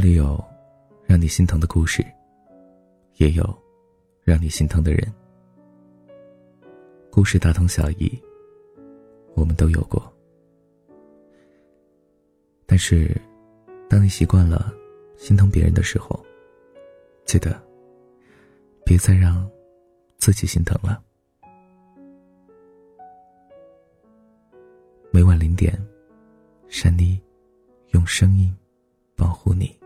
这里有让你心疼的故事，也有让你心疼的人。故事大同小异，我们都有过。但是，当你习惯了心疼别人的时候，记得别再让自己心疼了。每晚零点，珊妮用声音保护你。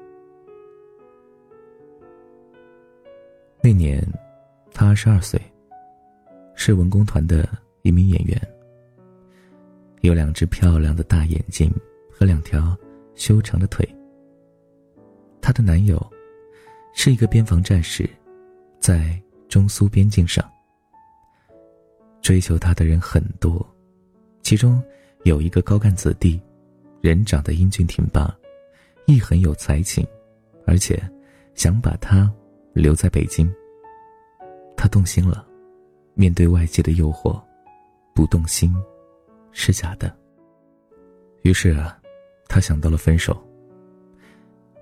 那年，他二十二岁，是文工团的一名演员，有两只漂亮的大眼睛和两条修长的腿。她的男友是一个边防战士，在中苏边境上。追求她的人很多，其中。有一个高干子弟，人长得英俊挺拔，亦很有才情，而且想把他留在北京。他动心了，面对外界的诱惑，不动心是假的。于是啊，他想到了分手。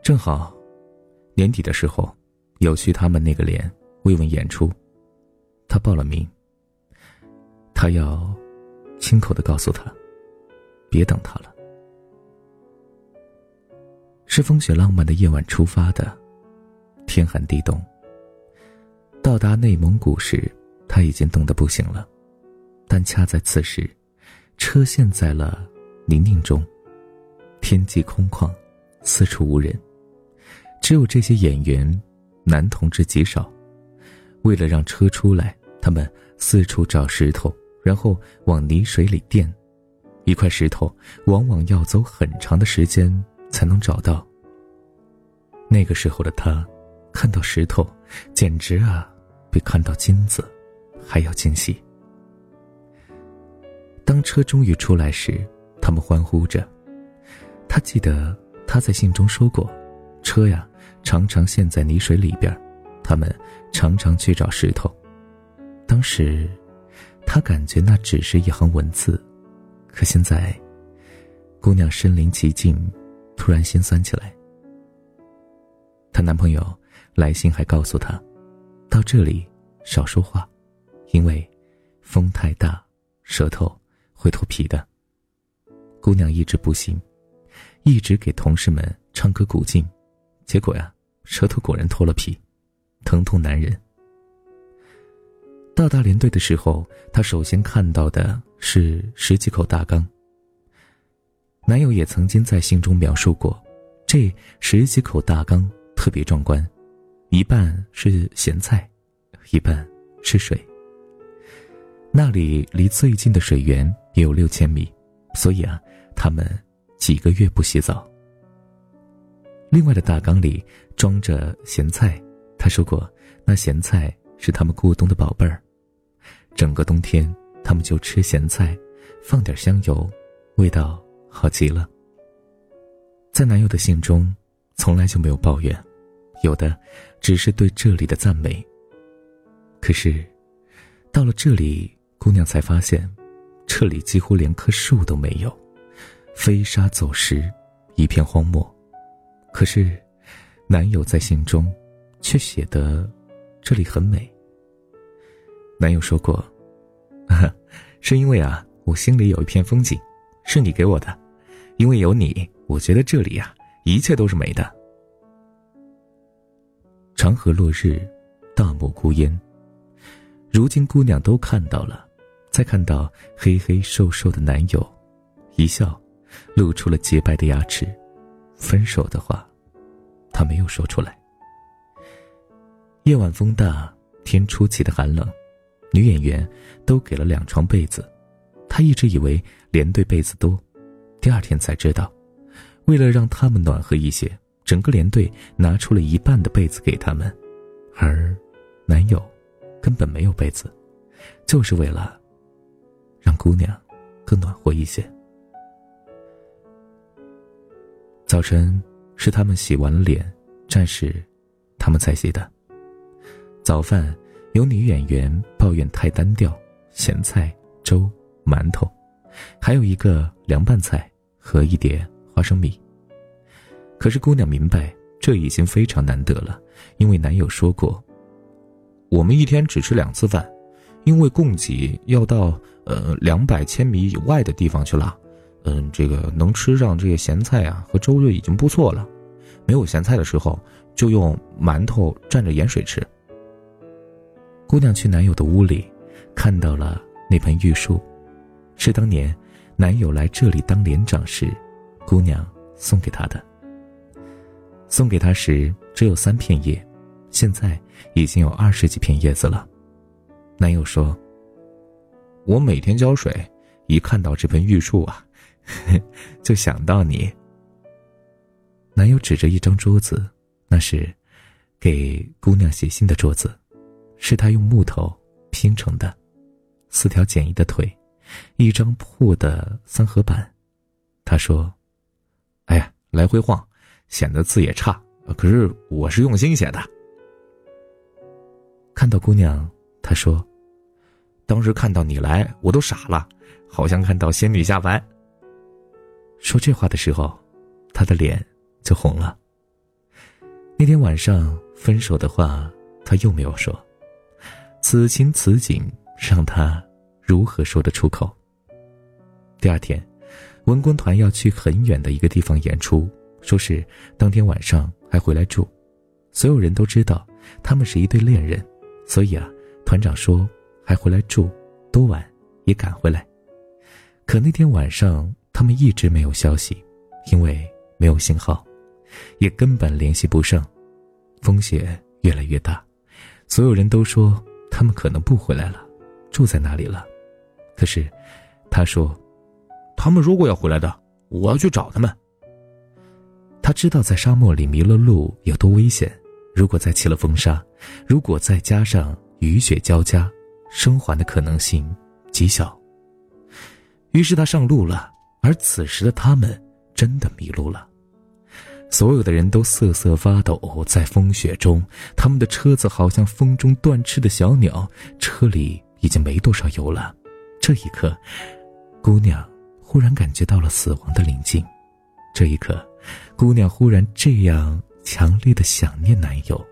正好年底的时候，有去他们那个连慰问演出，他报了名。他要亲口的告诉他。别等他了。是风雪浪漫的夜晚出发的，天寒地冻。到达内蒙古时，他已经冻得不行了，但恰在此时，车陷在了泥泞中，天际空旷，四处无人，只有这些演员，男同志极少。为了让车出来，他们四处找石头，然后往泥水里垫。一块石头往往要走很长的时间才能找到。那个时候的他，看到石头，简直啊，比看到金子还要惊喜。当车终于出来时，他们欢呼着。他记得他在信中说过，车呀常常陷在泥水里边，他们常常去找石头。当时，他感觉那只是一行文字。可现在，姑娘身临其境，突然心酸起来。她男朋友来信还告诉他，到这里少说话，因为风太大，舌头会脱皮的。姑娘一直不信，一直给同事们唱歌鼓劲，结果呀，舌头果然脱了皮，疼痛难忍。到达连队的时候，她首先看到的是十几口大缸。男友也曾经在信中描述过，这十几口大缸特别壮观，一半是咸菜，一半是水。那里离最近的水源也有六千米，所以啊，他们几个月不洗澡。另外的大缸里装着咸菜，他说过，那咸菜。是他们过冬的宝贝儿，整个冬天他们就吃咸菜，放点香油，味道好极了。在男友的信中，从来就没有抱怨，有的只是对这里的赞美。可是，到了这里，姑娘才发现，这里几乎连棵树都没有，飞沙走石，一片荒漠。可是，男友在信中，却写的这里很美。男友说过：“是因为啊，我心里有一片风景，是你给我的。因为有你，我觉得这里呀，一切都是美的。长河落日，大漠孤烟。如今姑娘都看到了，再看到黑黑瘦瘦的男友，一笑，露出了洁白的牙齿。分手的话，他没有说出来。夜晚风大，天出奇的寒冷。”女演员都给了两床被子，她一直以为连队被子多，第二天才知道，为了让他们暖和一些，整个连队拿出了一半的被子给他们，而男友根本没有被子，就是为了让姑娘更暖和一些。早晨是他们洗完了脸，战士他们才洗的，早饭。有女演员抱怨太单调，咸菜、粥、馒头，还有一个凉拌菜和一碟花生米。可是姑娘明白，这已经非常难得了，因为男友说过，我们一天只吃两次饭，因为供给要到呃两百千米以外的地方去了。嗯，这个能吃上这些咸菜啊和粥就已经不错了。没有咸菜的时候，就用馒头蘸着盐水吃。姑娘去男友的屋里，看到了那盆玉树，是当年男友来这里当连长时，姑娘送给他的。送给他时只有三片叶，现在已经有二十几片叶子了。男友说：“我每天浇水，一看到这盆玉树啊。”就想到你。男友指着一张桌子，那是给姑娘写信的桌子，是他用木头拼成的，四条简易的腿，一张破的三合板。他说：“哎呀，来回晃，显得字也差。可是我是用心写的。”看到姑娘，他说：“当时看到你来，我都傻了，好像看到仙女下凡。”说这话的时候，他的脸就红了。那天晚上分手的话，他又没有说。此情此景，让他如何说得出口？第二天，文工团要去很远的一个地方演出，说是当天晚上还回来住。所有人都知道他们是一对恋人，所以啊，团长说还回来住，多晚也赶回来。可那天晚上。他们一直没有消息，因为没有信号，也根本联系不上，风险越来越大。所有人都说他们可能不回来了，住在哪里了。可是，他说，他们如果要回来的，我要去找他们。他知道在沙漠里迷了路有多危险，如果再起了风沙，如果再加上雨雪交加，生还的可能性极小。于是他上路了。而此时的他们真的迷路了，所有的人都瑟瑟发抖，在风雪中，他们的车子好像风中断翅的小鸟，车里已经没多少油了。这一刻，姑娘忽然感觉到了死亡的临近。这一刻，姑娘忽然这样强烈的想念男友。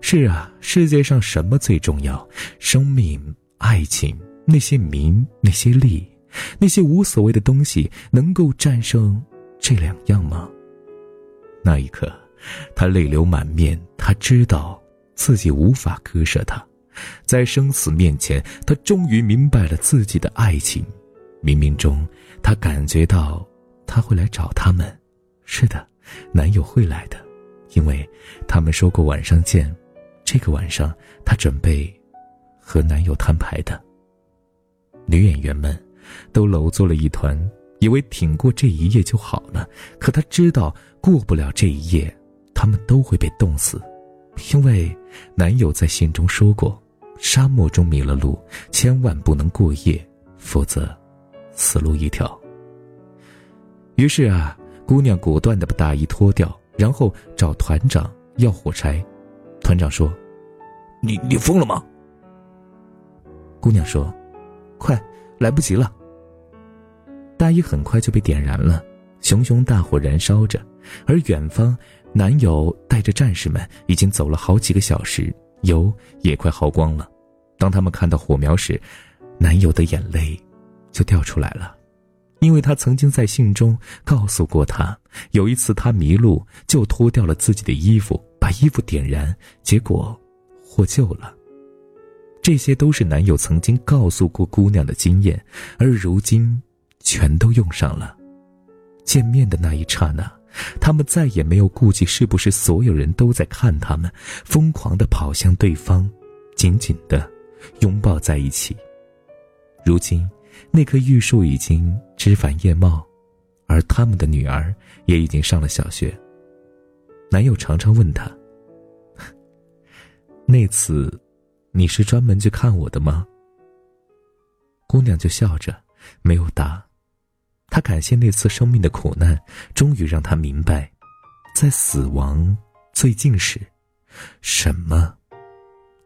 是啊，世界上什么最重要？生命、爱情，那些名，那些利。那些无所谓的东西能够战胜这两样吗？那一刻，她泪流满面。她知道自己无法割舍他，在生死面前，他终于明白了自己的爱情。冥冥中，他感觉到他会来找他们。是的，男友会来的，因为他们说过晚上见。这个晚上，他准备和男友摊牌的。女演员们。都搂作了一团，以为挺过这一夜就好了。可她知道过不了这一夜，他们都会被冻死，因为男友在信中说过：沙漠中迷了路，千万不能过夜，否则死路一条。于是啊，姑娘果断的把大衣脱掉，然后找团长要火柴。团长说：“你你疯了吗？”姑娘说：“快，来不及了。”大衣很快就被点燃了，熊熊大火燃烧着，而远方，男友带着战士们已经走了好几个小时，油也快耗光了。当他们看到火苗时，男友的眼泪就掉出来了，因为他曾经在信中告诉过他，有一次他迷路，就脱掉了自己的衣服，把衣服点燃，结果获救了。这些都是男友曾经告诉过姑娘的经验，而如今。全都用上了。见面的那一刹那，他们再也没有顾忌是不是所有人都在看他们，疯狂的跑向对方，紧紧的拥抱在一起。如今，那棵玉树已经枝繁叶茂，而他们的女儿也已经上了小学。男友常常问她：“那次，你是专门去看我的吗？”姑娘就笑着，没有答。她感谢那次生命的苦难，终于让她明白，在死亡最近时，什么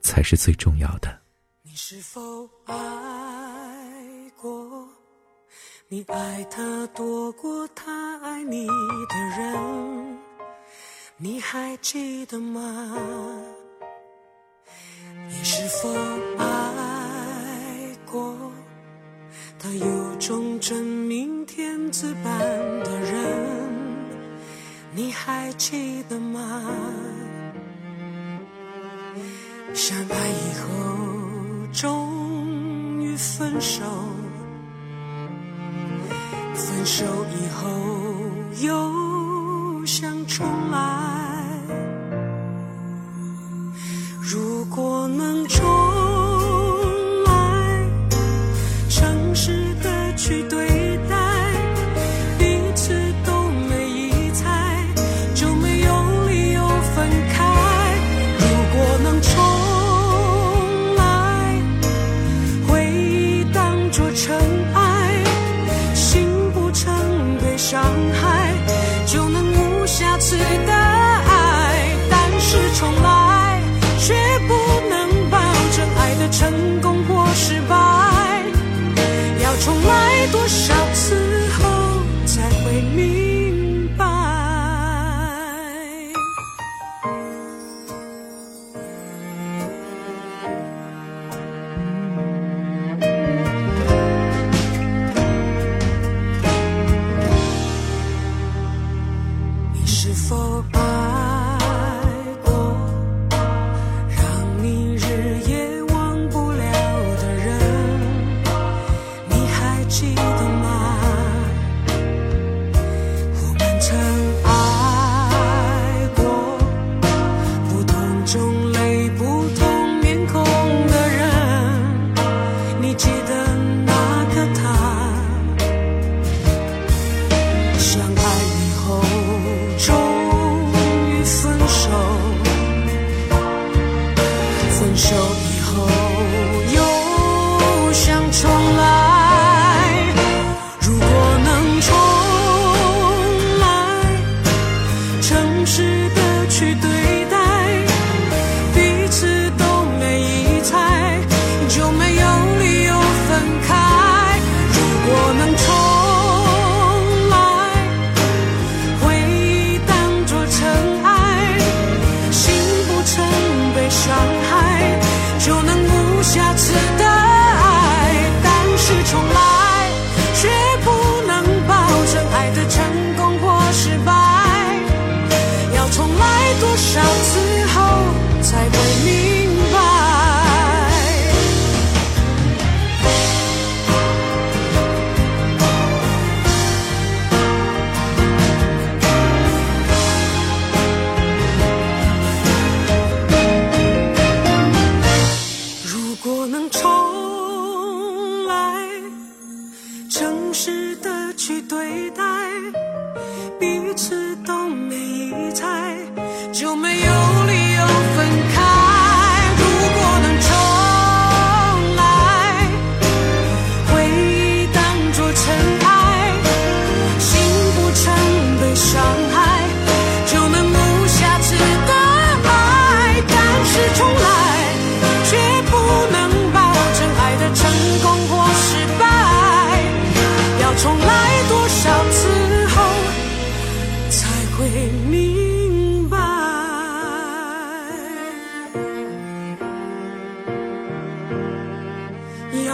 才是最重要的。你是否爱？你爱他多过他爱你的人你还记得吗？你是否爱过他有种真命天子般的人你还记得吗？相爱以后终于分手。分手以后又想重来如果能重来诚实的去对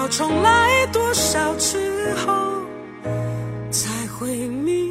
要重来多少次后才会明